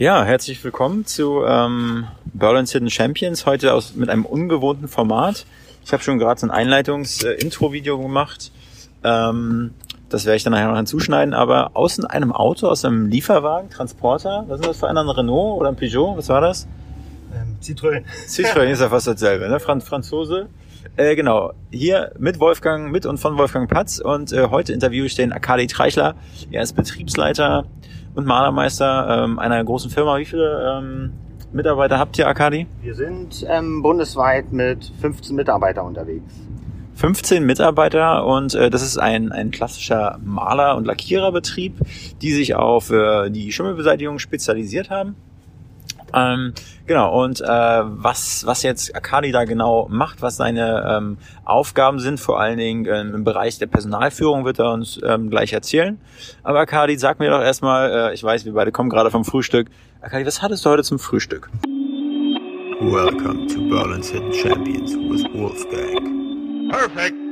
Ja, herzlich willkommen zu ähm, Berlin's Hidden Champions. Heute aus, mit einem ungewohnten Format. Ich habe schon gerade so ein Einleitungs-Intro-Video gemacht. Ähm, das werde ich dann nachher noch hinzuschneiden. Aber außen einem Auto, aus einem Lieferwagen, Transporter. Was ist das für einer? Ein Renault oder ein Peugeot? Was war das? Ähm, Citroën. Citroën ist ja fast dasselbe, ne? Franz Franzose. Äh, genau, hier mit Wolfgang, mit und von Wolfgang Patz. Und äh, heute interviewe ich den Akali Treichler. Er ist Betriebsleiter und Malermeister ähm, einer großen Firma. Wie viele ähm, Mitarbeiter habt ihr, Akadi? Wir sind ähm, bundesweit mit 15 Mitarbeitern unterwegs. 15 Mitarbeiter und äh, das ist ein, ein klassischer Maler- und Lackiererbetrieb, die sich auf äh, die Schimmelbeseitigung spezialisiert haben. Ähm, genau, und äh, was, was jetzt Akadi da genau macht, was seine ähm, Aufgaben sind, vor allen Dingen ähm, im Bereich der Personalführung, wird er uns ähm, gleich erzählen. Aber Akadi, sag mir doch erstmal, äh, ich weiß, wir beide kommen gerade vom Frühstück. Akadi, was hattest du heute zum Frühstück? Welcome to Berlin's Hidden Champions with Wolfgang. Perfect.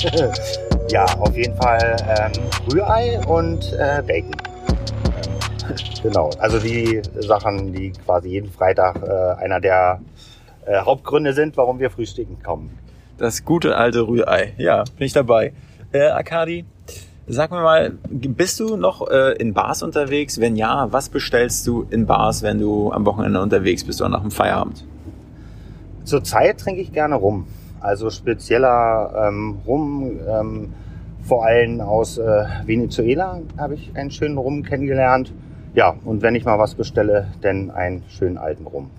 ja, auf jeden Fall ähm, Rührei und äh, Bacon. Genau, also die Sachen, die quasi jeden Freitag äh, einer der äh, Hauptgründe sind, warum wir frühstücken kommen. Das gute alte Rührei. Ja, bin ich dabei. Äh, Akadi, sag mir mal, bist du noch äh, in Bars unterwegs? Wenn ja, was bestellst du in Bars, wenn du am Wochenende unterwegs bist oder nach dem Feierabend? Zurzeit trinke ich gerne rum. Also spezieller ähm, Rum, ähm, vor allem aus äh, Venezuela habe ich einen schönen Rum kennengelernt. Ja, und wenn ich mal was bestelle, dann einen schönen alten Rum.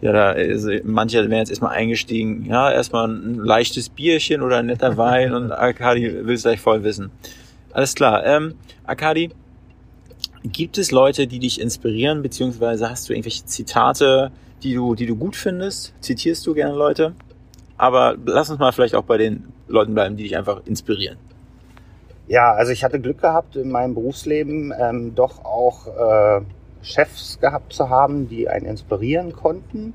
Ja, da ist, manche wären jetzt erstmal eingestiegen, ja, erstmal ein leichtes Bierchen oder ein netter Wein und Arkadi will es gleich voll wissen. Alles klar. Ähm, Arkadi, gibt es Leute, die dich inspirieren, beziehungsweise hast du irgendwelche Zitate, die du, die du gut findest? Zitierst du gerne Leute? Aber lass uns mal vielleicht auch bei den Leuten bleiben, die dich einfach inspirieren. Ja, also ich hatte Glück gehabt in meinem Berufsleben ähm, doch auch äh, Chefs gehabt zu haben, die einen inspirieren konnten,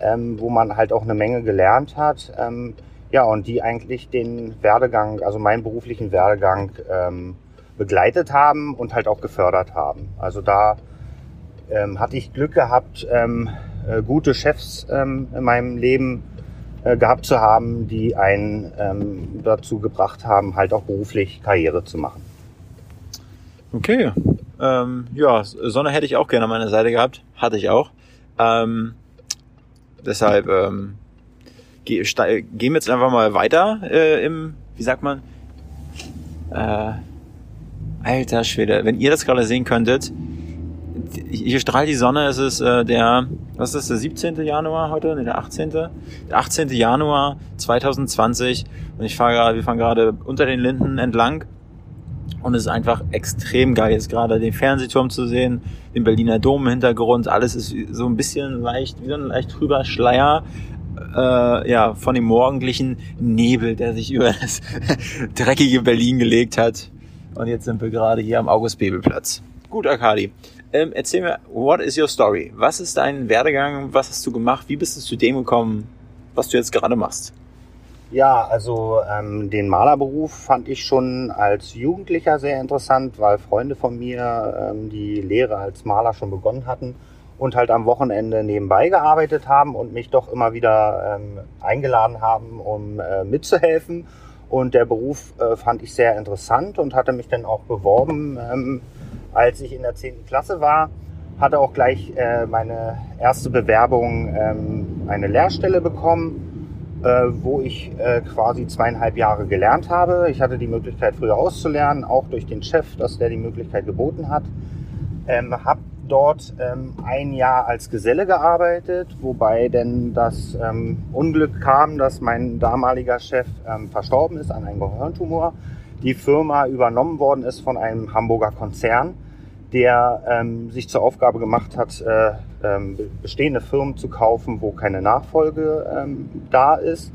ähm, wo man halt auch eine Menge gelernt hat. Ähm, ja, und die eigentlich den Werdegang, also meinen beruflichen Werdegang ähm, begleitet haben und halt auch gefördert haben. Also da ähm, hatte ich Glück gehabt, ähm, äh, gute Chefs in meinem Leben äh, gehabt zu haben, die einen ähm, dazu gebracht haben, halt auch beruflich Karriere zu machen. Okay. Ähm, ja, Sonne hätte ich auch gerne an meiner Seite gehabt. Hatte ich auch. Ähm, deshalb ähm, ge gehen wir jetzt einfach mal weiter äh, im, wie sagt man? Äh, alter Schwede, wenn ihr das gerade sehen könntet, hier strahlt die Sonne, es ist äh, der, was ist das, der 17. Januar heute? Nee, der 18. Der 18. Januar 2020 und ich fahre gerade, wir fahren gerade unter den Linden entlang und es ist einfach extrem geil, jetzt gerade den Fernsehturm zu sehen, den Berliner Dom im Hintergrund, alles ist so ein bisschen leicht, wie so ein leicht trüber Schleier, äh, ja, von dem morgendlichen Nebel, der sich über das dreckige Berlin gelegt hat. Und jetzt sind wir gerade hier am August-Bebel-Platz. Gut, Akadi. Ähm, erzähl mir, what is your story? Was ist dein Werdegang? Was hast du gemacht? Wie bist du zu dem gekommen, was du jetzt gerade machst? Ja, also ähm, den Malerberuf fand ich schon als Jugendlicher sehr interessant, weil Freunde von mir ähm, die Lehre als Maler schon begonnen hatten und halt am Wochenende nebenbei gearbeitet haben und mich doch immer wieder ähm, eingeladen haben, um äh, mitzuhelfen. Und der Beruf äh, fand ich sehr interessant und hatte mich dann auch beworben, ähm, als ich in der 10. Klasse war. Hatte auch gleich äh, meine erste Bewerbung ähm, eine Lehrstelle bekommen äh, wo ich äh, quasi zweieinhalb Jahre gelernt habe. Ich hatte die Möglichkeit, früher auszulernen, auch durch den Chef, dass der die Möglichkeit geboten hat. Ähm, habe dort ähm, ein Jahr als Geselle gearbeitet, wobei denn das ähm, Unglück kam, dass mein damaliger Chef ähm, verstorben ist an einem Gehirntumor. Die Firma übernommen worden ist von einem Hamburger Konzern der ähm, sich zur Aufgabe gemacht hat, äh, ähm, bestehende Firmen zu kaufen, wo keine Nachfolge ähm, da ist.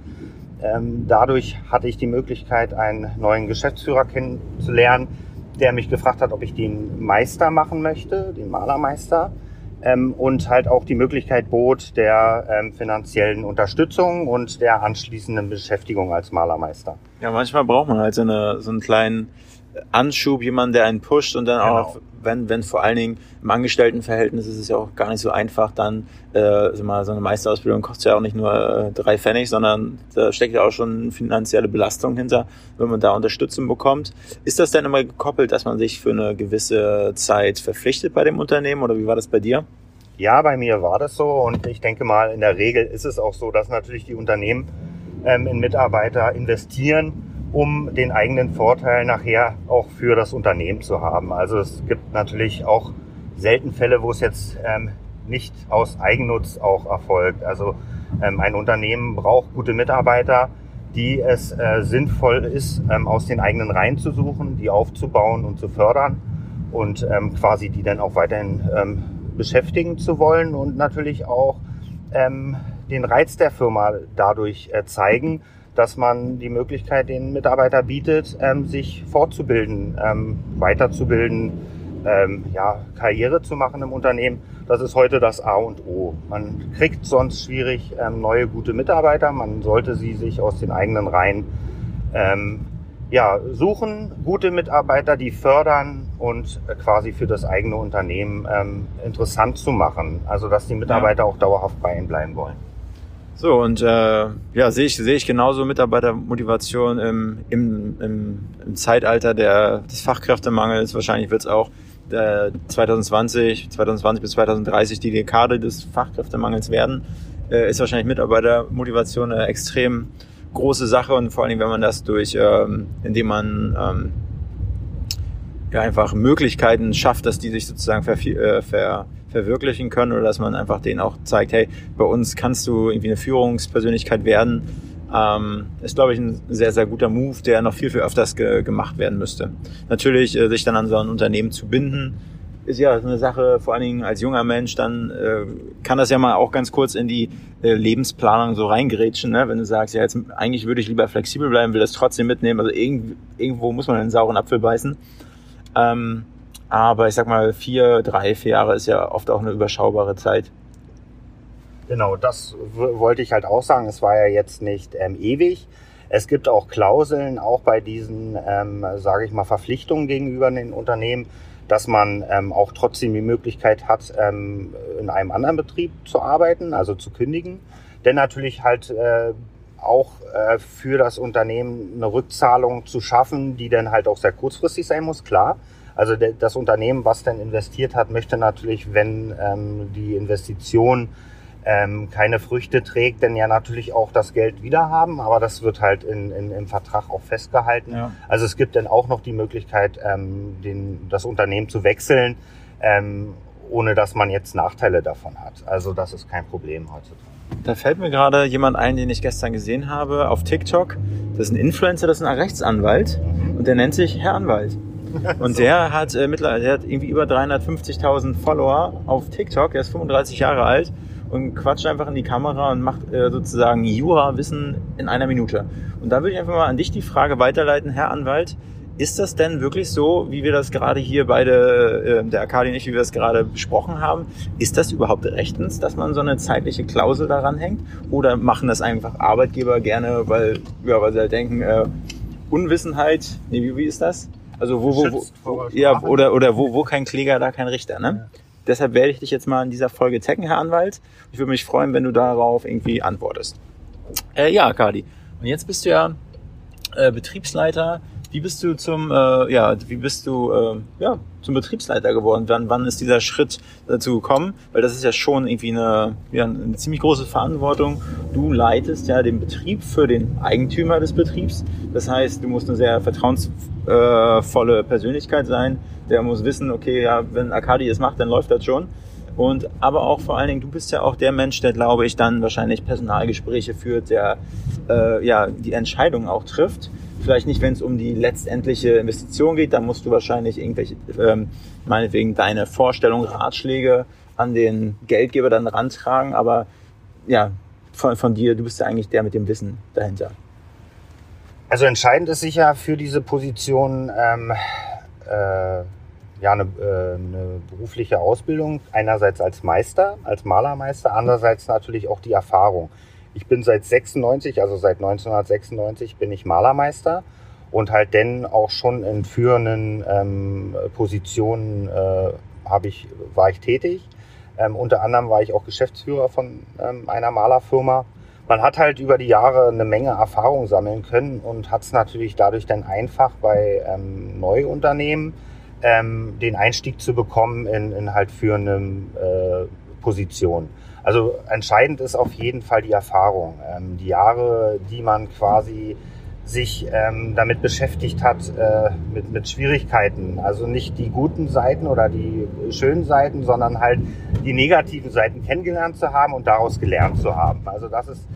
Ähm, dadurch hatte ich die Möglichkeit, einen neuen Geschäftsführer kennenzulernen, der mich gefragt hat, ob ich den Meister machen möchte, den Malermeister. ähm, und halt auch die Möglichkeit bot der ähm, finanziellen Unterstützung und der anschließenden Beschäftigung als Malermeister. Ja, manchmal braucht man halt so, eine, so einen kleinen Anschub, jemanden, der einen pusht und dann Genau. auch, wenn, wenn vor allen Dingen im Angestelltenverhältnis ist es ja auch gar nicht so einfach, dann äh, mal, so eine Meisterausbildung kostet ja auch nicht nur äh, drei Pfennig, sondern da steckt ja auch schon finanzielle Belastung hinter, wenn man da Unterstützung bekommt. Ist das denn immer gekoppelt, dass man sich für eine gewisse Zeit verpflichtet bei dem Unternehmen oder wie war das bei dir? Ja, bei mir war das so und ich denke mal, in der Regel ist es auch so, dass natürlich die Unternehmen ähm, in Mitarbeiter investieren, um den eigenen Vorteil nachher auch für das Unternehmen zu haben. Also es gibt natürlich auch selten Fälle, wo es jetzt ähm, nicht aus Eigennutz auch erfolgt. Also ähm, ein Unternehmen braucht gute Mitarbeiter, die es äh, sinnvoll ist, ähm, aus den eigenen Reihen zu suchen, die aufzubauen und zu fördern und ähm, quasi die dann auch weiterhin ähm, beschäftigen zu wollen und natürlich auch ähm, den Reiz der Firma dadurch äh, zeigen, dass man die Möglichkeit den Mitarbeiter bietet, ähm, sich fortzubilden, ähm, weiterzubilden, ähm, ja, Karriere zu machen im Unternehmen. Das ist heute das A und O. Man kriegt sonst schwierig ähm, neue gute Mitarbeiter. Man sollte sie sich aus den eigenen Reihen ähm, ja, suchen, gute Mitarbeiter, die fördern und quasi für das eigene Unternehmen ähm, interessant zu machen. Also dass die Mitarbeiter auch dauerhaft bei ihnen bleiben wollen. So, und äh, ja, sehe ich, sehe ich genauso Mitarbeitermotivation im, im, im, im Zeitalter der, des Fachkräftemangels. Wahrscheinlich wird es auch äh, 2020, 2020 bis 2030 die Dekade des Fachkräftemangels werden. Äh, ist wahrscheinlich Mitarbeitermotivation eine extrem große Sache und vor allen Dingen, wenn man das durch, ähm, indem man ähm, ja einfach Möglichkeiten schafft, dass die sich sozusagen ver, äh, ver, verwirklichen können oder dass man einfach denen auch zeigt, hey, bei uns kannst du irgendwie eine Führungspersönlichkeit werden, ähm, ist, glaube ich, ein sehr, sehr guter Move, der noch viel, viel öfters ge gemacht werden müsste. Natürlich, äh, sich dann an so ein Unternehmen zu binden, ist ja eine Sache, vor allen Dingen als junger Mensch, dann äh, kann das ja mal auch ganz kurz in die äh, Lebensplanung so reingerätschen, ne? wenn du sagst, ja, jetzt eigentlich würde ich lieber flexibel bleiben, will das trotzdem mitnehmen, also irgend, irgendwo muss man einen sauren Apfel beißen. Ähm, aber ich sag mal, vier, drei, vier Jahre ist ja oft auch eine überschaubare Zeit. Genau, das wollte ich halt auch sagen. Es war ja jetzt nicht ähm, ewig. Es gibt auch Klauseln, auch bei diesen, ähm, sage ich mal, Verpflichtungen gegenüber den Unternehmen, dass man ähm, auch trotzdem die Möglichkeit hat, ähm, in einem anderen Betrieb zu arbeiten, also zu kündigen. Denn natürlich halt äh, auch äh, für das Unternehmen eine Rückzahlung zu schaffen, die dann halt auch sehr kurzfristig sein muss, klar. Also das Unternehmen, was dann investiert hat, möchte natürlich, wenn ähm, die Investition ähm, keine Früchte trägt, dann ja natürlich auch das Geld wieder haben, aber das wird halt in, in, im Vertrag auch festgehalten. Ja. Also es gibt dann auch noch die Möglichkeit, ähm, den, das Unternehmen zu wechseln, ähm, ohne dass man jetzt Nachteile davon hat. Also das ist kein Problem heutzutage. Da fällt mir gerade jemand ein, den ich gestern gesehen habe auf TikTok. Das ist ein Influencer, das ist ein Rechtsanwalt und der nennt sich Herr Anwalt. Und der hat äh, mittlerweile, der hat irgendwie über 350.000 Follower auf TikTok. Er ist 35 Jahre alt und quatscht einfach in die Kamera und macht äh, sozusagen Jura-Wissen in einer Minute. Und da würde ich einfach mal an dich die Frage weiterleiten, Herr Anwalt. Ist das denn wirklich so, wie wir das gerade hier beide, äh, der Arkadi und ich, wie wir das gerade besprochen haben? Ist das überhaupt rechtens, dass man so eine zeitliche Klausel daran hängt? Oder machen das einfach Arbeitgeber gerne, weil, ja, weil sie halt denken, äh, Unwissenheit, nee, wie, wie ist das? Also wo, wo, wo, vor ja, oder, oder wo, wo kein Kläger, da kein Richter, ne? Deshalb werde ich dich jetzt mal in dieser Folge taggen, Herr Anwalt. Ich würde mich freuen, wenn du darauf irgendwie antwortest. Äh, ja, Kadi. Und jetzt bist du ja äh, Betriebsleiter. Wie bist du zum, äh, ja, wie bist du, äh, ja, zum Betriebsleiter geworden? Wann, wann ist dieser Schritt dazu gekommen? Weil das ist ja schon irgendwie eine, ja, eine ziemlich große Verantwortung. Du leitest ja den Betrieb für den Eigentümer des Betriebs. Das heißt, du musst eine sehr vertrauensvolle Persönlichkeit sein. Der muss wissen, okay, ja, wenn Arkadi es macht, dann läuft das schon. Und aber auch vor allen Dingen, du bist ja auch der Mensch, der, glaube ich, dann wahrscheinlich Personalgespräche führt, der äh, ja die Entscheidungen auch trifft. Vielleicht nicht, wenn es um die letztendliche Investition geht, da musst du wahrscheinlich irgendwelche, ähm, meinetwegen deine Vorstellungen, Ratschläge an den Geldgeber dann rantragen. Aber ja, von, von dir, du bist ja eigentlich der mit dem Wissen dahinter. Also entscheidend ist sicher für diese Position ähm, äh, ja, eine, äh, eine berufliche Ausbildung, einerseits als Meister, als Malermeister, andererseits natürlich auch die Erfahrung. Ich bin seit 96, also seit 1996 bin ich Malermeister und halt denn auch schon in führenden ähm, Positionen äh, hab ich, war ich tätig. Ähm, unter anderem war ich auch Geschäftsführer von ähm, einer Malerfirma. Man hat halt über die Jahre eine Menge Erfahrung sammeln können und hat es natürlich dadurch dann einfach bei ähm, Neuunternehmen ähm, den Einstieg zu bekommen in, in halt führenden äh, Positionen. Also entscheidend ist auf jeden Fall die Erfahrung. Ähm, die Jahre, die man quasi sich ähm, damit beschäftigt hat, äh, mit, mit Schwierigkeiten. Also nicht die guten Seiten oder die schönen Seiten, sondern halt die negativen Seiten kennengelernt zu haben und daraus gelernt zu haben. Also das ist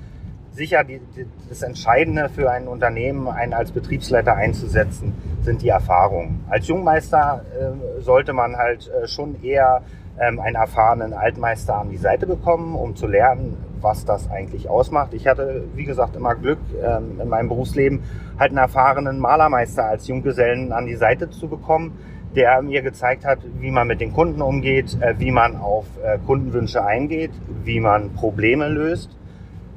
sicher die, die, das Entscheidende für ein Unternehmen, einen als Betriebsleiter einzusetzen, sind die Erfahrungen. Als Jungmeister äh, sollte man halt äh, schon eher ähm, einen erfahrenen Altmeister an die Seite bekommen, um zu lernen, was das eigentlich ausmacht. Ich hatte, wie gesagt, immer Glück ähm, in meinem Berufsleben, halt einen erfahrenen Malermeister als Junggesellen an die Seite zu bekommen, der mir gezeigt hat, wie man mit den Kunden umgeht, äh, wie man auf äh, Kundenwünsche eingeht, wie man Probleme löst.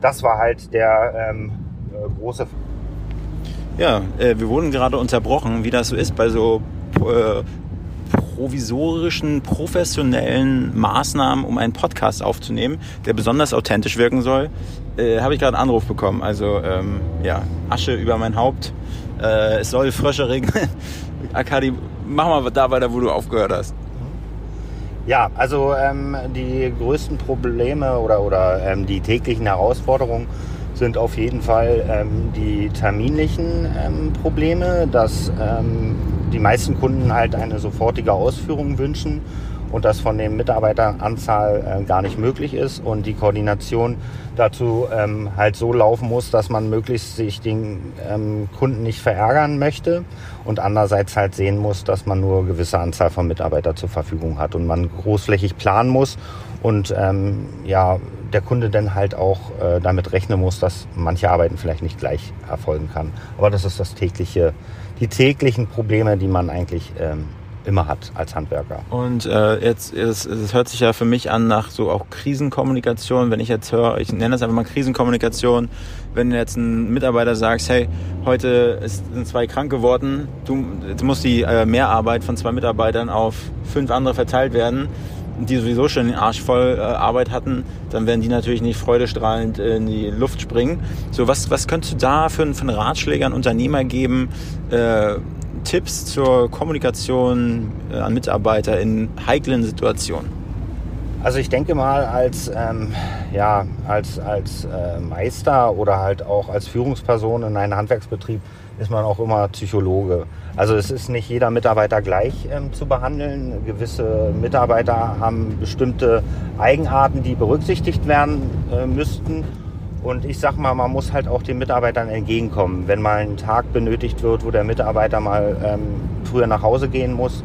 Das war halt der ähm, äh, große. Ja, äh, wir wurden gerade unterbrochen, wie das so ist bei so äh, provisorischen, professionellen Maßnahmen, um einen Podcast aufzunehmen, der besonders authentisch wirken soll, äh, habe ich gerade einen Anruf bekommen. Also ähm, ja, Asche über mein Haupt. Äh, es soll Frösche regnen. Akadi, mach mal da weiter, wo du aufgehört hast. Ja, also ähm, die größten Probleme oder, oder ähm, die täglichen Herausforderungen sind auf jeden Fall ähm, die terminlichen ähm, Probleme, dass ähm, die meisten Kunden halt eine sofortige Ausführung wünschen und das von den Mitarbeiteranzahl äh, gar nicht möglich ist und die Koordination dazu ähm, halt so laufen muss, dass man möglichst sich den ähm, Kunden nicht verärgern möchte und andererseits halt sehen muss, dass man nur gewisse Anzahl von Mitarbeitern zur Verfügung hat und man großflächig planen muss und ähm, ja der Kunde dann halt auch äh, damit rechnen muss, dass manche Arbeiten vielleicht nicht gleich erfolgen kann. Aber das ist das tägliche die täglichen Probleme, die man eigentlich ähm, immer hat als Handwerker. Und äh, jetzt, es, es hört sich ja für mich an nach so auch Krisenkommunikation. Wenn ich jetzt höre, ich nenne das einfach mal Krisenkommunikation, wenn jetzt ein Mitarbeiter sagst, hey, heute sind zwei krank geworden, du, jetzt muss die äh, Mehrarbeit von zwei Mitarbeitern auf fünf andere verteilt werden, die sowieso schon den Arsch voll äh, Arbeit hatten, dann werden die natürlich nicht freudestrahlend in die Luft springen. So, was, was könntest du da für, für einen Ratschläger an Unternehmer geben? Äh, Tipps zur Kommunikation äh, an Mitarbeiter in heiklen Situationen? Also ich denke mal, als, ähm, ja, als, als äh, Meister oder halt auch als Führungsperson in einem Handwerksbetrieb ist man auch immer Psychologe. Also es ist nicht jeder Mitarbeiter gleich ähm, zu behandeln. Gewisse Mitarbeiter haben bestimmte Eigenarten, die berücksichtigt werden äh, müssten. Und ich sag mal, man muss halt auch den Mitarbeitern entgegenkommen. Wenn mal ein Tag benötigt wird, wo der Mitarbeiter mal ähm, früher nach Hause gehen muss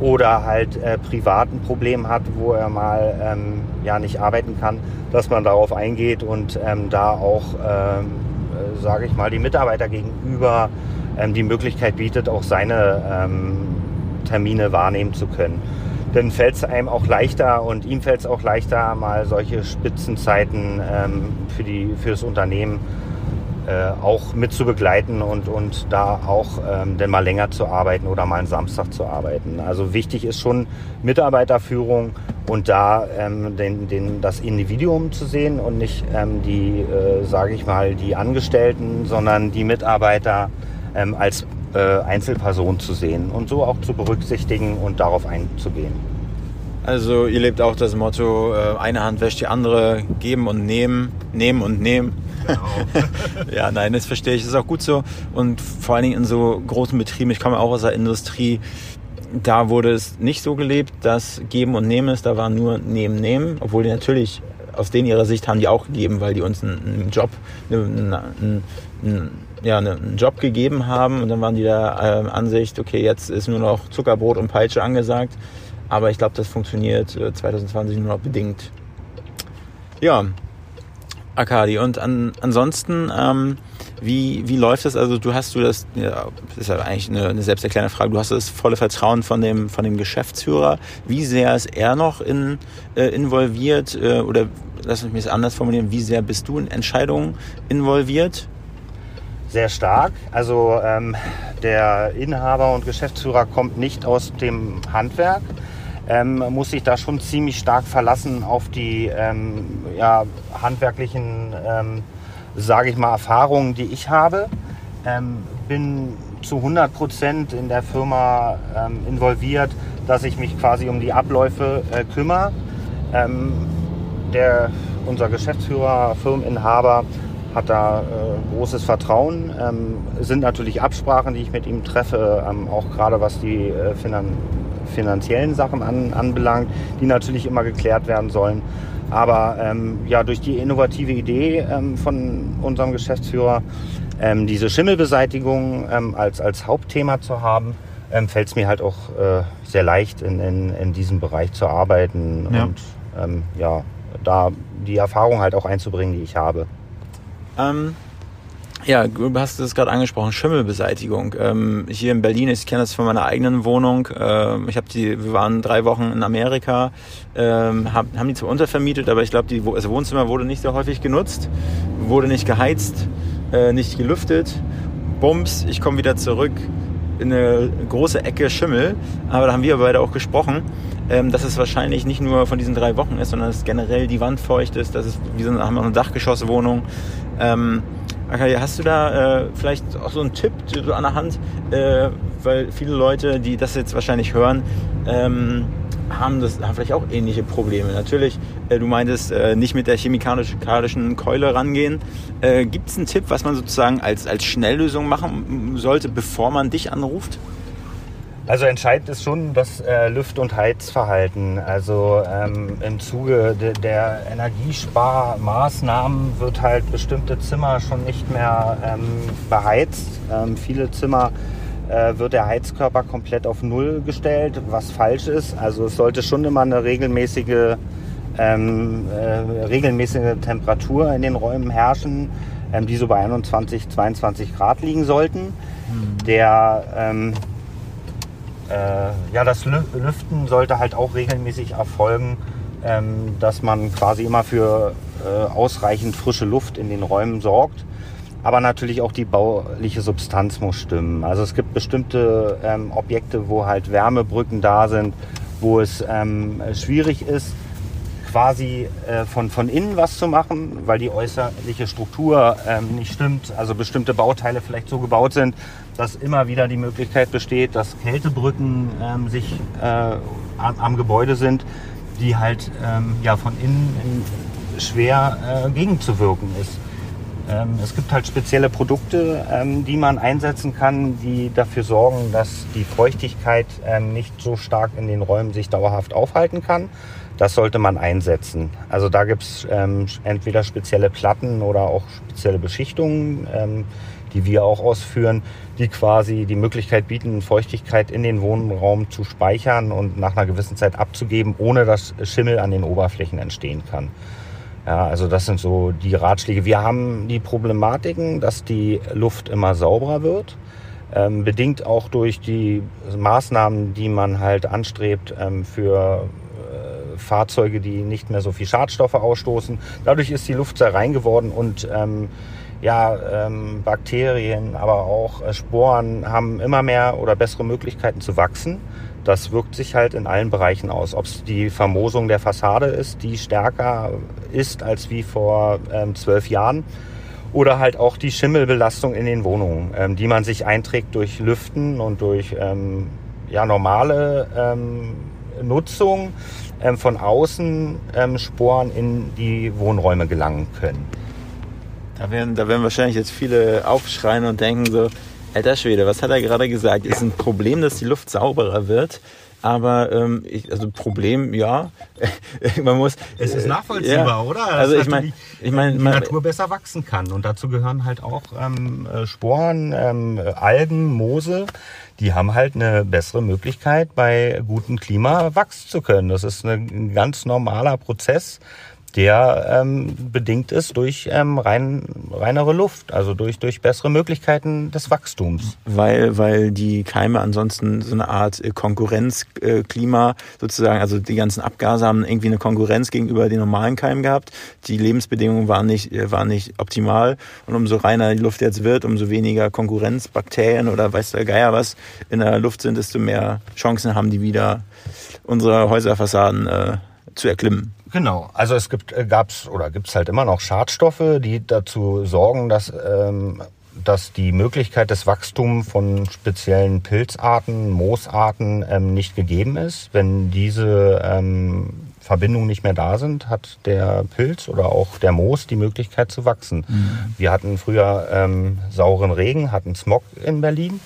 oder halt äh, privat ein Problem hat, wo er mal ähm, ja nicht arbeiten kann, dass man darauf eingeht und ähm, da auch, ähm, äh, sage ich mal, die Mitarbeiter gegenüber ähm, die Möglichkeit bietet, auch seine ähm, Termine wahrnehmen zu können. Dann fällt es einem auch leichter und ihm fällt es auch leichter, mal solche Spitzenzeiten ähm, für, die, für das Unternehmen äh, auch mit zu begleiten und, und da auch ähm, denn mal länger zu arbeiten oder mal einen Samstag zu arbeiten. Also wichtig ist schon Mitarbeiterführung und da ähm, den, den, das Individuum zu sehen und nicht ähm, die, äh, sage ich mal, die Angestellten, sondern die Mitarbeiter ähm, als äh, Einzelperson zu sehen und so auch zu berücksichtigen und darauf einzugehen. Also ihr lebt auch das Motto, äh, eine Hand wäscht die andere, geben und nehmen, nehmen und nehmen. Genau. ja, nein, das verstehe ich, das ist auch gut so. Und vor allen Dingen in so großen Betrieben, ich komme auch aus der Industrie, da wurde es nicht so gelebt, dass geben und nehmen ist, da war nur nehmen, nehmen, obwohl die natürlich aus denen ihrer Sicht haben die auch gegeben, weil die uns einen, einen Job, einen, einen, ja, einen Job gegeben haben und dann waren die der äh, Ansicht, okay, jetzt ist nur noch Zuckerbrot und Peitsche angesagt. Aber ich glaube, das funktioniert äh, 2020 nur noch bedingt. Ja, Akadi. Und an, ansonsten, ähm, Wie, wie läuft das? Also du hast du das, ja, das ist ja eigentlich eine, eine selbsterklärende Frage, du hast das volle Vertrauen von dem, von dem Geschäftsführer. Wie sehr ist er noch in, äh, involviert äh, oder lass mich es anders formulieren, wie sehr bist du in Entscheidungen involviert? Sehr stark. Also ähm, der Inhaber und Geschäftsführer kommt nicht aus dem Handwerk, ähm, muss sich da schon ziemlich stark verlassen auf die ähm, ja, handwerklichen, ähm, sage ich mal, Erfahrungen, die ich habe. Ähm, bin zu 100 Prozent in der Firma ähm, involviert, dass ich mich quasi um die Abläufe äh, kümmere. Der, unser Geschäftsführer, Firmeninhaber, hat da äh, großes Vertrauen. Ähm, sind natürlich Absprachen, die ich mit ihm treffe, ähm, auch gerade was die äh, finan finanziellen Sachen an, anbelangt, die natürlich immer geklärt werden sollen. Aber ähm, ja, durch die innovative Idee ähm, von unserem Geschäftsführer, ähm, diese Schimmelbeseitigung ähm, als, als Hauptthema zu haben, fällt es mir halt auch äh, sehr leicht, in, in, in diesem Bereich zu arbeiten Ja. und ja, da die Erfahrung halt auch einzubringen, die ich habe. Ähm, ja, du hast es gerade angesprochen, Schimmelbeseitigung. Ähm, hier in Berlin, ich kenne das von meiner eigenen Wohnung. Ähm, ich habe die, wir waren drei Wochen in Amerika, ähm, hab, haben die zwar untervermietet, aber ich glaube, die das Wohnzimmer wurde nicht sehr häufig genutzt, wurde nicht geheizt, äh, nicht gelüftet. Bums, ich komme wieder zurück in eine große Ecke Schimmel. Aber da haben wir beide auch gesprochen, ähm, dass es wahrscheinlich nicht nur von diesen drei Wochen ist, sondern dass generell die Wand feucht ist. Das ist, wir sind, haben auch eine Dachgeschosswohnung. Ähm, Akaya, hast du da äh, vielleicht auch so einen Tipp so an der Hand? Äh, weil viele Leute, die das jetzt wahrscheinlich hören, ähm, haben, das, haben vielleicht auch ähnliche Probleme. Natürlich, äh, du meintest, äh, nicht mit der chemikalischen Keule rangehen. Äh, Gibt es einen Tipp, was man sozusagen als, als Schnelllösung machen sollte, bevor man dich anruft? Also entscheidend ist schon das äh, Lüft- und Heizverhalten. Also ähm, im Zuge de der Energiesparmaßnahmen wird halt bestimmte Zimmer schon nicht mehr ähm, beheizt. Ähm, viele Zimmer äh, wird der Heizkörper komplett auf Null gestellt, was falsch ist. Also es sollte schon immer eine regelmäßige, ähm, äh, regelmäßige Temperatur in den Räumen herrschen, ähm, die so bei 21, 22 Grad liegen sollten. Der ähm, äh, ja, das Lü- Lüften sollte halt auch regelmäßig erfolgen, ähm, dass man quasi immer für äh, ausreichend frische Luft in den Räumen sorgt. Aber natürlich auch die bauliche Substanz muss stimmen. Also es gibt bestimmte ähm, Objekte, wo halt Wärmebrücken da sind, wo es ähm, schwierig ist, quasi äh, von, von innen was zu machen, weil die äußerliche Struktur ähm, nicht stimmt. Also bestimmte Bauteile vielleicht so gebaut sind, dass immer wieder die Möglichkeit besteht, dass Kältebrücken ähm, sich äh, am, am Gebäude sind, die halt ähm, ja, von innen in, schwer äh, gegenzuwirken ist. Ähm, es gibt halt spezielle Produkte, ähm, die man einsetzen kann, die dafür sorgen, dass die Feuchtigkeit ähm, nicht so stark in den Räumen sich dauerhaft aufhalten kann. Das sollte man einsetzen. Also da gibt es ähm, entweder spezielle Platten oder auch spezielle Beschichtungen, ähm, die wir auch ausführen, die quasi die Möglichkeit bieten, Feuchtigkeit in den Wohnraum zu speichern und nach einer gewissen Zeit abzugeben, ohne dass Schimmel an den Oberflächen entstehen kann. Ja, also das sind so die Ratschläge. Wir haben die Problematiken, dass die Luft immer sauberer wird, ähm, bedingt auch durch die Maßnahmen, die man halt anstrebt ähm, für Fahrzeuge, die nicht mehr so viel Schadstoffe ausstoßen. Dadurch ist die Luft sehr rein geworden und ähm, ja, ähm, Bakterien, aber auch äh, Sporen haben immer mehr oder bessere Möglichkeiten zu wachsen. Das wirkt sich halt in allen Bereichen aus. Ob es die Vermosung der Fassade ist, die stärker ist als wie vor ähm, zwölf Jahren. Oder halt auch die Schimmelbelastung in den Wohnungen, ähm, die man sich einträgt durch Lüften und durch ähm, ja, normale ähm, Nutzung ähm, von außen ähm, Sporen in die Wohnräume gelangen können. Da werden, da werden wahrscheinlich jetzt viele aufschreien und denken so, alter Schwede, was hat er gerade gesagt? Ist ein Problem, dass die Luft sauberer wird. Aber ähm, ich, also Problem, ja, man muss. Es ist äh, nachvollziehbar, ja. oder? Also Dass ich meine, ich meine, die Natur besser wachsen kann. Und dazu gehören halt auch ähm, äh, Sporen, ähm, äh, Algen, Moose. Die haben halt eine bessere Möglichkeit, bei gutem Klima wachsen zu können. Das ist ein ganz normaler Prozess. Der ähm, bedingt ist durch ähm, rein, reinere Luft, also durch, durch bessere Möglichkeiten des Wachstums. Weil, weil die Keime ansonsten so eine Art äh, Konkurrenzklima äh, sozusagen, also die ganzen Abgase haben irgendwie eine Konkurrenz gegenüber den normalen Keimen gehabt. Die Lebensbedingungen waren nicht, äh, waren nicht optimal und umso reiner die Luft jetzt wird, umso weniger Konkurrenzbakterien oder weiß der Geier was in der Luft sind, desto mehr Chancen haben die wieder unsere Häuserfassaden äh, zu erklimmen. Genau, also es gibt, äh, gab's oder gibt's halt immer noch Schadstoffe, die dazu sorgen, dass, ähm, dass die Möglichkeit des Wachstums von speziellen Pilzarten, Moosarten ähm, nicht gegeben ist. Wenn diese ähm, Verbindungen nicht mehr da sind, hat der Pilz oder auch der Moos die Möglichkeit zu wachsen. Mhm. Wir hatten früher ähm, sauren Regen, hatten Smog in Berlin.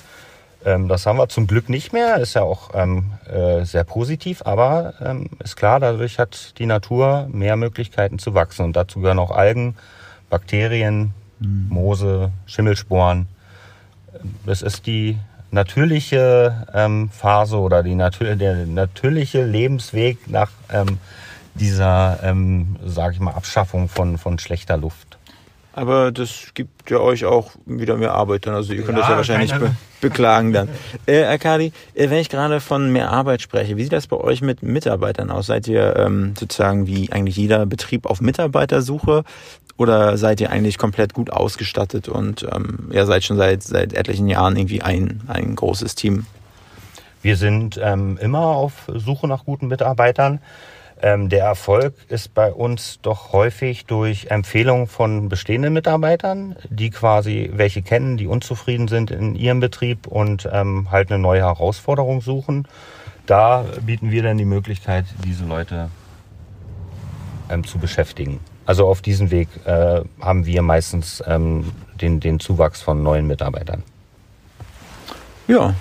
Ähm, das haben wir zum Glück nicht mehr, ist ja auch ähm, äh, sehr positiv, aber ähm, ist klar, dadurch hat die Natur mehr Möglichkeiten zu wachsen und dazu gehören auch Algen, Bakterien, mhm. Moose, Schimmelsporen. Es ist die natürliche ähm, Phase oder die natür der natürliche Lebensweg nach ähm, dieser, ähm, sage ich mal, Abschaffung von, von schlechter Luft. Aber das gibt ja euch auch wieder mehr Arbeit dann. Also ihr könnt ja, das ja wahrscheinlich be beklagen dann. Äh, Arkadi, äh, wenn ich gerade von mehr Arbeit spreche, wie sieht das bei euch mit Mitarbeitern aus? Seid ihr ähm, sozusagen wie eigentlich jeder Betrieb auf Mitarbeitersuche oder seid ihr eigentlich komplett gut ausgestattet und ähm, ja, seid schon seit, seit etlichen Jahren irgendwie ein, ein großes Team? Wir sind ähm, immer auf Suche nach guten Mitarbeitern. Ähm, der Erfolg ist bei uns doch häufig durch Empfehlungen von bestehenden Mitarbeitern, die quasi welche kennen, die unzufrieden sind in ihrem Betrieb und ähm, halt eine neue Herausforderung suchen. Da bieten wir dann die Möglichkeit, diese Leute ähm, zu beschäftigen. Also auf diesem Weg äh, haben wir meistens ähm, den, den Zuwachs von neuen Mitarbeitern. Ja,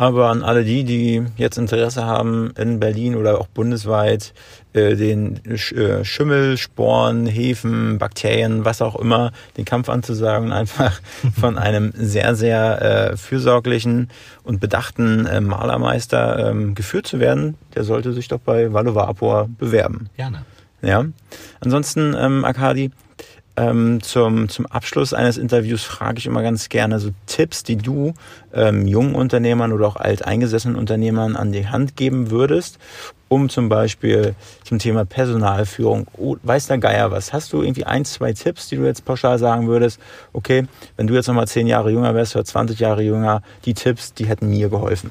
aber an alle die, die jetzt Interesse haben, in Berlin oder auch bundesweit äh, den Sch äh, Schimmel, Sporen, Hefen, Bakterien, was auch immer, den Kampf anzusagen, einfach von einem sehr, sehr äh, fürsorglichen und bedachten äh, Malermeister ähm, geführt zu werden, der sollte sich doch bei Vapor bewerben. Gerne. Ja. Ansonsten, ähm, Akadi, ähm, zum, zum Abschluss eines Interviews frage ich immer ganz gerne so Tipps, die du ähm, jungen Unternehmern oder auch alteingesessenen Unternehmern an die Hand geben würdest, um zum Beispiel zum Thema Personalführung, oh, weiß der Geier was, hast du irgendwie ein, zwei Tipps, die du jetzt pauschal sagen würdest, okay, wenn du jetzt nochmal zehn Jahre jünger wärst oder 20 Jahre jünger, die Tipps, die hätten mir geholfen?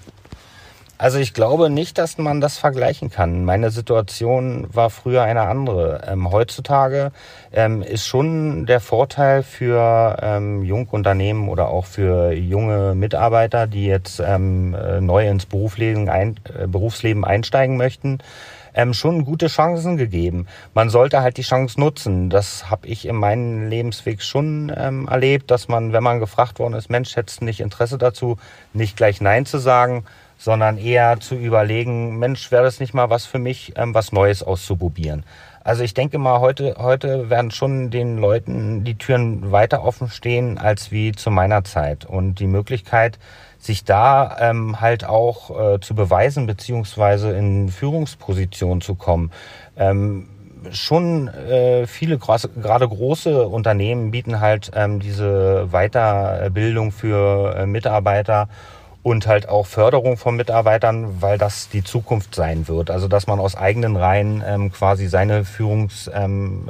Also ich glaube nicht, dass man das vergleichen kann. Meine Situation war früher eine andere. Ähm, heutzutage ähm, ist schon der Vorteil für ähm, Jungunternehmen oder auch für junge Mitarbeiter, die jetzt ähm, äh, neu ins Berufsleben, ein, äh, Berufsleben einsteigen möchten, ähm, schon gute Chancen gegeben. Man sollte halt die Chance nutzen. Das habe ich in meinem Lebensweg schon ähm, erlebt, dass man, wenn man gefragt worden ist, Mensch, hättest du nicht Interesse dazu, nicht gleich Nein zu sagen, sondern eher zu überlegen, Mensch, wäre das nicht mal was für mich, ähm, was Neues auszuprobieren. Also ich denke mal, heute, heute werden schon den Leuten die Türen weiter offen stehen als wie zu meiner Zeit. Und die Möglichkeit, sich da ähm, halt auch äh, zu beweisen, beziehungsweise in Führungsposition zu kommen. Ähm, schon äh, viele gerade große Unternehmen bieten halt ähm, diese Weiterbildung für äh, Mitarbeiter und halt auch Förderung von Mitarbeitern, weil das die Zukunft sein wird. Also dass man aus eigenen Reihen ähm, quasi seine Führungsposition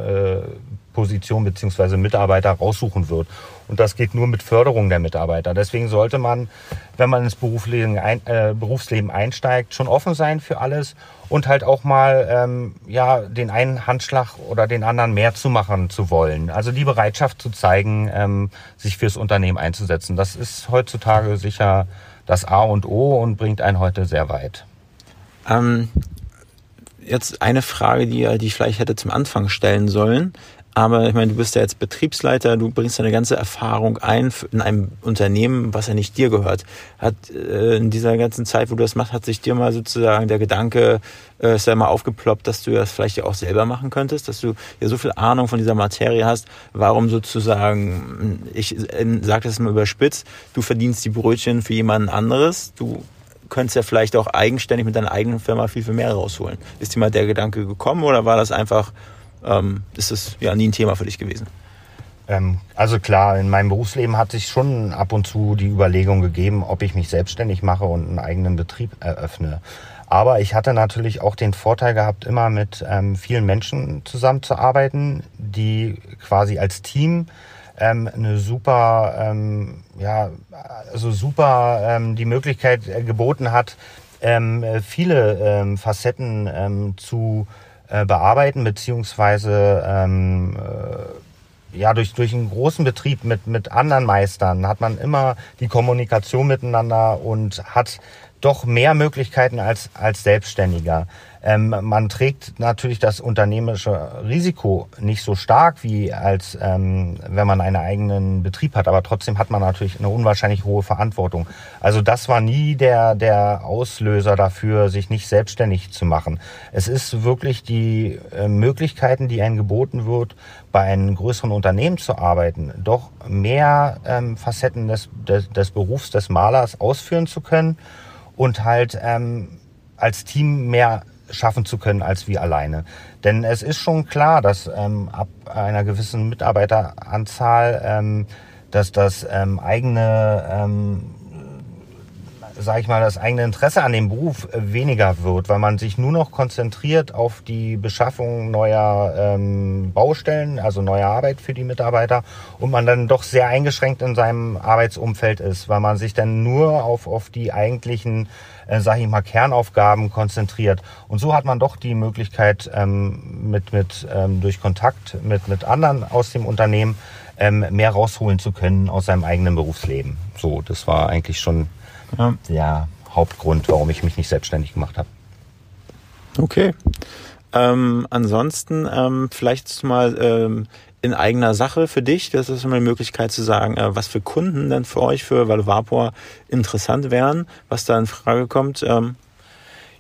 ähm, äh, beziehungsweise Mitarbeiter raussuchen wird. Und das geht nur mit Förderung der Mitarbeiter. Deswegen sollte man, wenn man ins Berufsleben, ein, äh, Berufsleben einsteigt, schon offen sein für alles und halt auch mal ähm, ja den einen Handschlag oder den anderen mehr zu machen zu wollen. Also die Bereitschaft zu zeigen, ähm, sich fürs Unternehmen einzusetzen. Das ist heutzutage sicher das A und O und bringt einen heute sehr weit. Ähm, jetzt eine Frage, die, die ich vielleicht hätte zum Anfang stellen sollen. Aber ich meine, du bist ja jetzt Betriebsleiter, du bringst deine ganze Erfahrung ein in einem Unternehmen, was ja nicht dir gehört. Hat äh, in dieser ganzen Zeit, wo du das machst, hat sich dir mal sozusagen der Gedanke, äh, ist ja mal aufgeploppt, dass du das vielleicht ja auch selber machen könntest, dass du ja so viel Ahnung von dieser Materie hast, warum sozusagen, ich sage das mal überspitzt, du verdienst die Brötchen für jemanden anderes, du könntest ja vielleicht auch eigenständig mit deiner eigenen Firma viel, viel mehr rausholen. Ist dir mal der Gedanke gekommen oder war das einfach ähm, ist es ja nie ein Thema für dich gewesen. Ähm, also klar, in meinem Berufsleben hat sich schon ab und zu die Überlegung gegeben, ob ich mich selbstständig mache und einen eigenen Betrieb eröffne. Aber ich hatte natürlich auch den Vorteil gehabt, immer mit ähm, vielen Menschen zusammenzuarbeiten, die quasi als Team ähm, eine super, ähm, ja, also super ähm, die Möglichkeit äh, geboten hat, ähm, viele ähm, Facetten zu äh, bearbeiten, beziehungsweise ähm, äh, ja, durch, durch einen großen Betrieb mit, mit anderen Meistern hat man immer die Kommunikation miteinander und hat doch mehr Möglichkeiten als, als Selbstständiger. Ähm, man trägt natürlich das unternehmerische Risiko nicht so stark wie als ähm, wenn man einen eigenen Betrieb hat, aber trotzdem hat man natürlich eine unwahrscheinlich hohe Verantwortung. Also das war nie der der Auslöser dafür, sich nicht selbstständig zu machen. Es ist wirklich die äh, Möglichkeiten, die einem geboten wird, bei einem größeren Unternehmen zu arbeiten, doch mehr ähm, Facetten des, des, des Berufs des Malers ausführen zu können und halt ähm, als Team mehr schaffen zu können als wir alleine. Denn es ist schon klar, dass ähm, ab einer gewissen Mitarbeiteranzahl ähm, dass das ähm, eigene ähm, sage ich mal, das eigene Interesse an dem Beruf äh, weniger wird, weil man sich nur noch konzentriert auf die Beschaffung neuer ähm, Baustellen, also neuer Arbeit für die Mitarbeiter und man dann doch sehr eingeschränkt in seinem Arbeitsumfeld ist, weil man sich dann nur auf, auf die eigentlichen, äh, sage ich mal, Kernaufgaben konzentriert. Und so hat man doch die Möglichkeit, ähm, mit, mit, ähm, durch Kontakt mit, mit anderen aus dem Unternehmen ähm, mehr rausholen zu können aus seinem eigenen Berufsleben. So, das war eigentlich schon ja. der Hauptgrund, warum ich mich nicht selbstständig gemacht habe. Okay. Ähm, ansonsten ähm, vielleicht mal ähm, in eigener Sache für dich, das ist immer eine Möglichkeit zu sagen, äh, was für Kunden denn für euch, für Valvapor interessant wären, was da in Frage kommt. Ähm,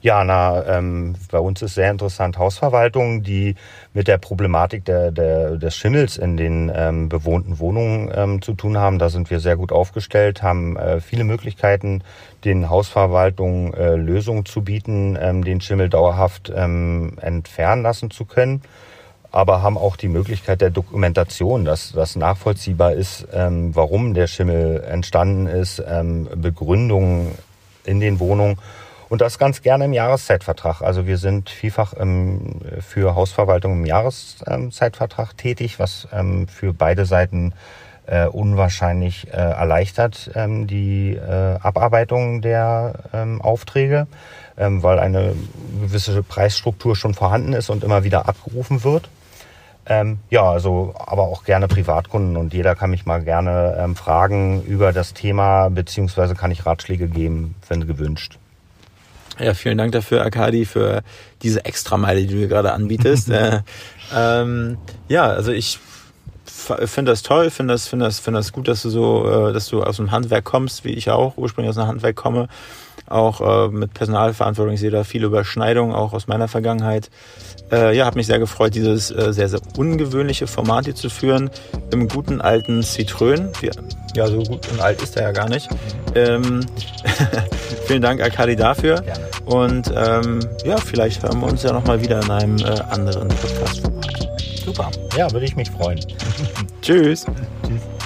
ja, na, ähm, bei uns ist sehr interessant Hausverwaltung, die mit der Problematik der, der, des Schimmels in den ähm, bewohnten Wohnungen ähm, zu tun haben. Da sind wir sehr gut aufgestellt, haben äh, viele Möglichkeiten, den Hausverwaltungen äh, Lösungen zu bieten, ähm, den Schimmel dauerhaft ähm, entfernen lassen zu können. Aber haben auch die Möglichkeit der Dokumentation, dass das nachvollziehbar ist, ähm, warum der Schimmel entstanden ist, ähm, Begründungen in den Wohnungen und das ganz gerne im Jahreszeitvertrag. Also wir sind vielfach ähm, für Hausverwaltung im Jahreszeitvertrag tätig, was ähm, für beide Seiten äh, unwahrscheinlich äh, erleichtert ähm, die äh, Abarbeitung der ähm, Aufträge, ähm, weil eine gewisse Preisstruktur schon vorhanden ist und immer wieder abgerufen wird. Ähm, ja, also aber auch gerne Privatkunden und jeder kann mich mal gerne ähm, fragen über das Thema, beziehungsweise kann ich Ratschläge geben, wenn gewünscht. Ja, vielen Dank dafür, Akadi, für diese Extrameile, die du mir gerade anbietest. äh, ähm, ja, also ich finde das toll, finde das, finde das, finde das gut, dass du so, äh, dass du aus dem Handwerk kommst, wie ich auch ursprünglich aus dem Handwerk komme, auch äh, mit Personalverantwortung. Ich sehe da viele Überschneidungen, auch aus meiner Vergangenheit. Äh, ja, habe mich sehr gefreut, dieses äh, sehr, sehr ungewöhnliche Format hier zu führen, im guten alten Citroën. Ja, so gut und alt ist er ja gar nicht. Ähm, vielen Dank, Akadi, dafür. Gerne. Und ähm, ja, vielleicht hören wir uns ja nochmal wieder in einem äh, anderen Podcast-Format. Super. Ja, würde ich mich freuen. Tschüss. Tschüss.